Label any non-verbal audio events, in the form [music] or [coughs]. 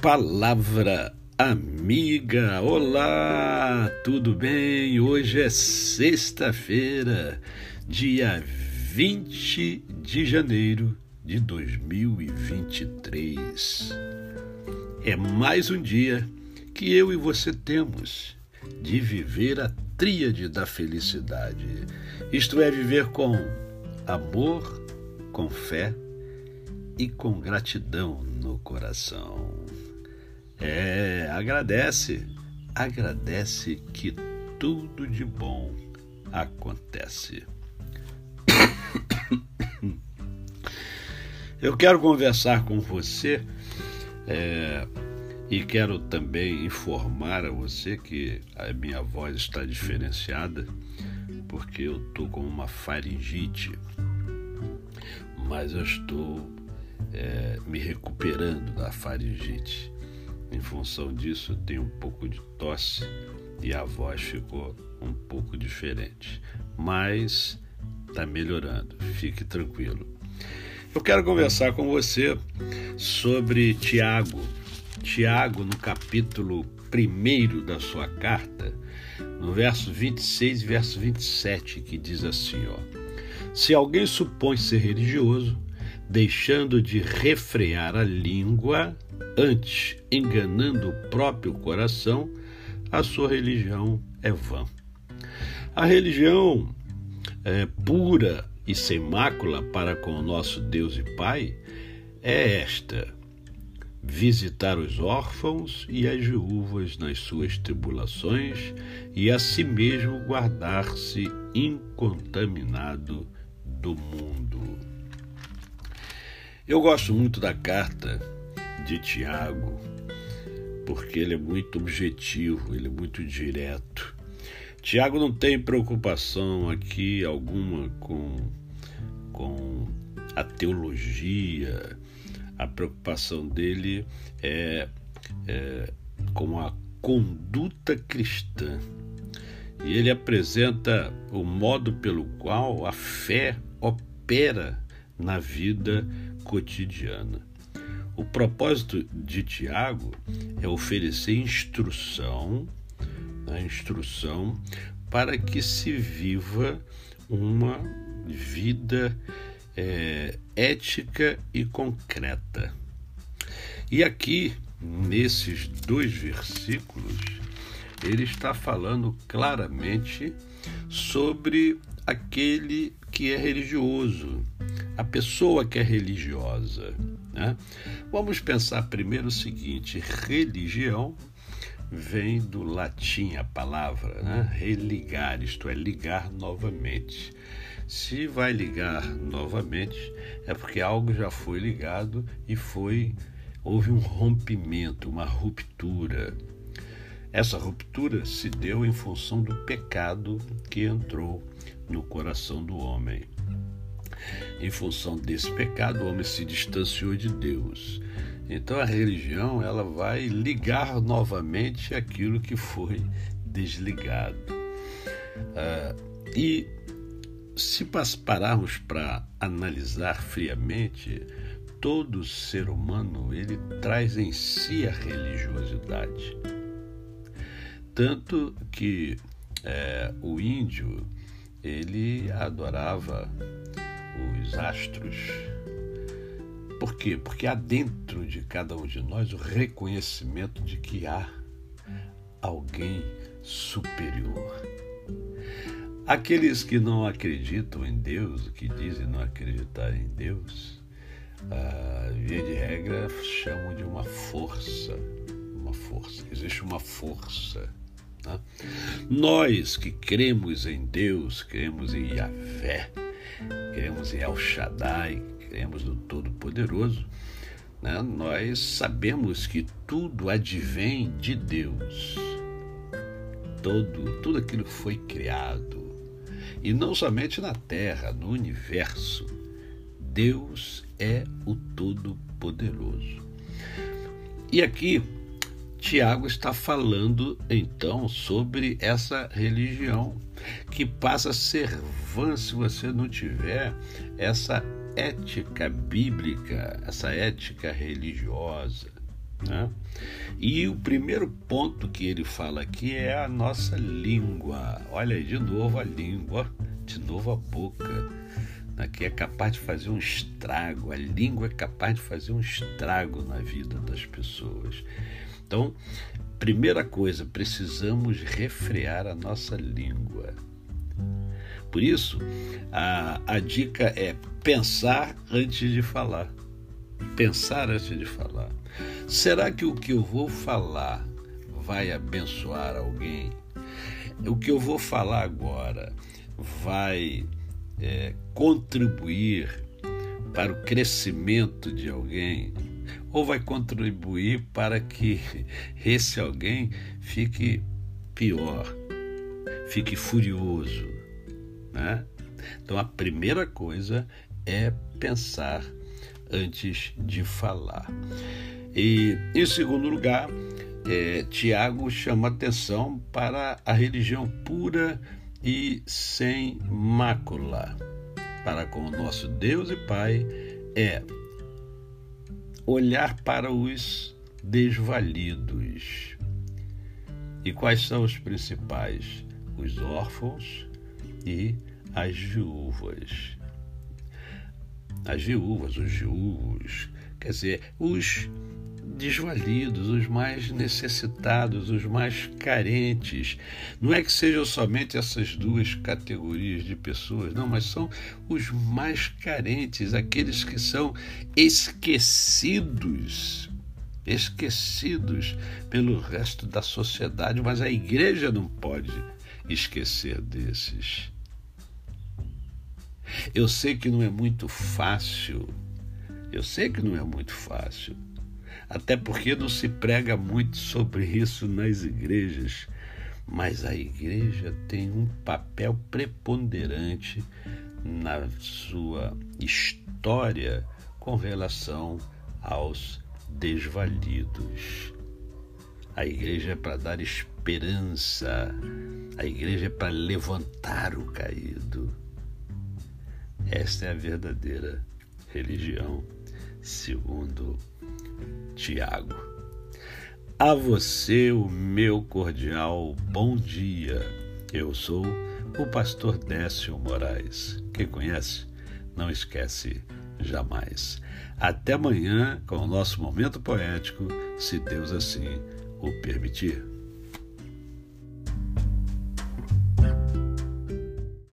Palavra amiga, olá, tudo bem? Hoje é sexta-feira, dia 20 de janeiro de 2023. É mais um dia que eu e você temos de viver a tríade da felicidade, isto é, viver com amor, com fé e com gratidão no coração. É, agradece, agradece que tudo de bom acontece. [coughs] Eu quero conversar com você é, e quero também informar a você que a minha voz está diferenciada porque eu estou com uma faringite, mas eu estou é, me recuperando da faringite. Em função disso, eu tenho um pouco de tosse e a voz ficou um pouco diferente, mas está melhorando. Fique tranquilo. Eu quero conversar com você sobre Tiago. Tiago, no capítulo 1 da sua carta, no verso 26 e verso 27, que diz assim: ó, Se alguém supõe ser religioso, deixando de refrear a língua, antes enganando o próprio coração, a sua religião é vã. A religião é, pura e sem mácula para com o nosso Deus e Pai é esta: visitar os órfãos e as viúvas nas suas tribulações e a si mesmo guardar-se incontaminado do mundo. Eu gosto muito da carta de Tiago, porque ele é muito objetivo, ele é muito direto. Tiago não tem preocupação aqui alguma com, com a teologia, a preocupação dele é, é com a conduta cristã. E ele apresenta o modo pelo qual a fé opera na vida cotidiana. O propósito de Tiago é oferecer instrução, a né, instrução para que se viva uma vida é, ética e concreta. E aqui, nesses dois versículos, ele está falando claramente sobre aquele que é religioso, a pessoa que é religiosa. Né? Vamos pensar primeiro o seguinte: religião vem do latim a palavra, né? religar, isto é, ligar novamente. Se vai ligar novamente, é porque algo já foi ligado e foi houve um rompimento, uma ruptura. Essa ruptura se deu em função do pecado que entrou no coração do homem. Em função desse pecado, o homem se distanciou de Deus. Então a religião ela vai ligar novamente aquilo que foi desligado. Ah, e se pararmos para analisar friamente, todo ser humano ele traz em si a religiosidade. Tanto que é, o índio ele adorava os astros. Por quê? Porque há dentro de cada um de nós o reconhecimento de que há alguém superior. Aqueles que não acreditam em Deus, que dizem não acreditar em Deus, a via de regra chamam de uma força, uma força. Existe uma força Tá? Nós que cremos em Deus, cremos em Yahvé, cremos em El Shaddai, cremos no Todo-Poderoso, né? nós sabemos que tudo advém de Deus. Todo, tudo aquilo foi criado. E não somente na Terra, no universo. Deus é o Todo-Poderoso. E aqui Tiago está falando então sobre essa religião que passa a ser vã se você não tiver essa ética bíblica, essa ética religiosa. Né? E o primeiro ponto que ele fala aqui é a nossa língua. Olha aí, de novo a língua, de novo a boca, que é capaz de fazer um estrago. A língua é capaz de fazer um estrago na vida das pessoas. Então, primeira coisa, precisamos refrear a nossa língua. Por isso, a, a dica é pensar antes de falar. Pensar antes de falar. Será que o que eu vou falar vai abençoar alguém? O que eu vou falar agora vai é, contribuir para o crescimento de alguém? Ou vai contribuir para que [laughs] esse alguém fique pior, fique furioso? Né? Então a primeira coisa é pensar antes de falar. E, em segundo lugar, é, Tiago chama atenção para a religião pura e sem mácula. Para com o nosso Deus e Pai é olhar para os desvalidos. E quais são os principais? Os órfãos e as viúvas. As viúvas, os viúvos, quer dizer, os desvalidos, os mais necessitados, os mais carentes. Não é que sejam somente essas duas categorias de pessoas, não, mas são os mais carentes, aqueles que são esquecidos. Esquecidos pelo resto da sociedade, mas a igreja não pode esquecer desses. Eu sei que não é muito fácil, eu sei que não é muito fácil, até porque não se prega muito sobre isso nas igrejas, mas a igreja tem um papel preponderante na sua história com relação aos desvalidos. A igreja é para dar esperança, a igreja é para levantar o caído. Esta é a verdadeira religião, segundo Tiago. A você o meu cordial bom dia. Eu sou o pastor Décio Moraes. Quem conhece, não esquece jamais. Até amanhã com o nosso momento poético, se Deus assim o permitir.